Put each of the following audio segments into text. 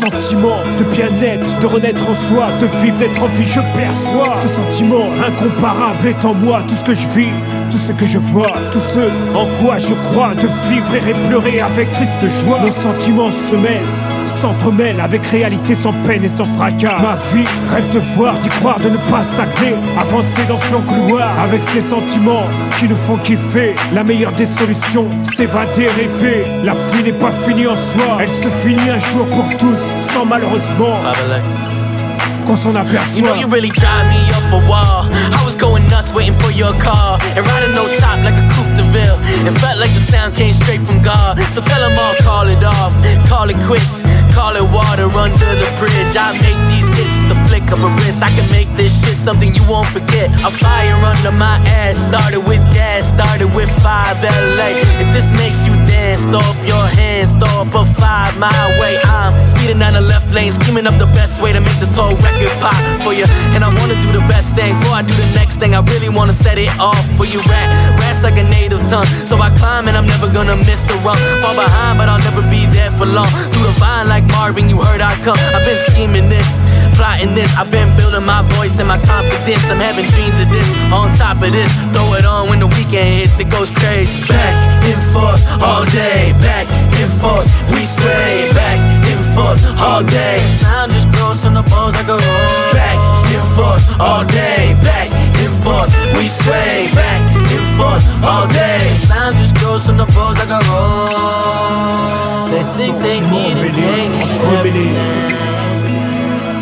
sentiment de bien-être, de renaître en soi, de vivre, d'être en vie, je perçois ce sentiment incomparable est en moi. Tout ce que je vis, tout ce que je vois, tout ce en quoi je crois, de vivre et pleurer avec triste joie. Nos sentiments se mêlent s'entremêle avec réalité sans peine et sans fracas. Ma vie rêve de voir, d'y croire, de ne pas stagner. Avancer dans ce long couloir avec ces sentiments qui nous font kiffer. La meilleure des solutions, s'évader, rêver. La vie n'est pas finie en soi, elle se finit un jour pour tous, sans malheureusement qu'on s'en aperçoit. You know you really drive me up a wall. I was going nuts waiting for your call and riding no top like a coupe de ville. It felt like the sound came straight from God. So tell them all call it off, call it quits. I make these hits with the flick of a wrist. I can make this shit something you won't forget. A fire under my ass. Started with gas, started with 5 LA. If this makes you dance, throw up your hands, throw up a 5 my way. I'm speeding down the left lane, scheming up the best way to make this whole record pop for you. And I wanna do the best thing before I do the next thing. I really wanna set it off for you. Rap, rap's like a native tongue. So I climb and I'm never gonna miss a run. Fall behind, but I'll never be there for long. Vine like Marvin, you heard I come. I've been scheming this, plotting this. I've been building my voice and my confidence. I'm having dreams of this. On top of this, throw it on when the weekend hits. It goes crazy. Back and forth all day. Back and forth, we sway. Back and forth all day. Sound just grows on the balls like a roll. Back and forth all day. Back and forth, we sway. Back and forth all day. Sound just grows on the balls like a roll. They think they need it, they need everything.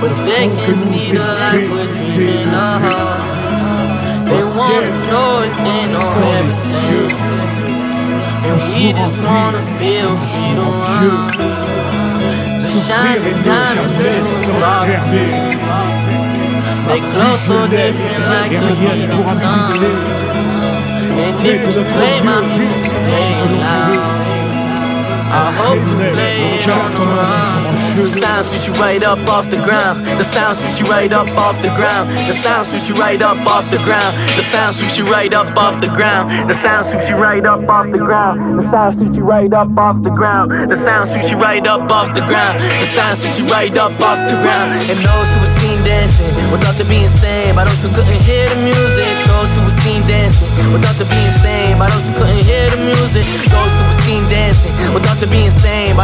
But they can't see the life we're dreaming of. They wanna know it, they know everything. And we just wanna feel freedom. The shining diamonds in They glow so different like the heating sun. And if you play my music, play it loud. I hope you play it on the run. The sound sweeps you right up off the ground. The sound sweeps you right up off the ground. The sound sweeps you right up off the ground. The sound sweeps you right up off the ground. The sound sweeps you right up off the ground. The sound sweeps you right up off the ground. The sound sweeps you right up off the ground. The sound sweeps you right up off the ground. And those who were seen dancing without to be insane, by those who couldn't hear the music. Those who were seen dancing without to be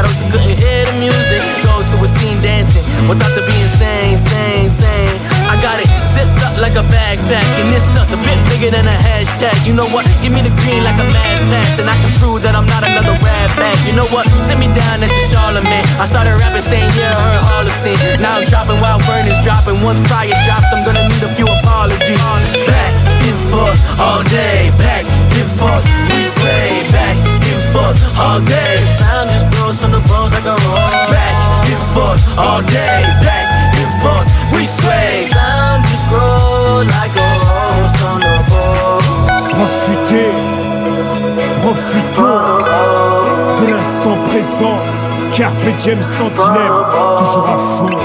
those who couldn't hear the music. Those who were seen dancing without to be insane, insane, insane. I got it zipped up like a backpack, and this stuff's a bit bigger than a hashtag. You know what? Give me the green like a mass pass, and I can prove that I'm not another rap back. You know what? Sit me down next to Charlemagne. I started rapping saying, yeah, heard Hall of. Now I'm dropping while is dropping. Once prior drops, I'm gonna need a few apologies. Back and forth all day, forth all day, back and forth, we sway. Sound just grows like a rose on the bones. Profitez, profitons de l'instant présent. Carpe diem sentinelle, toujours à fond.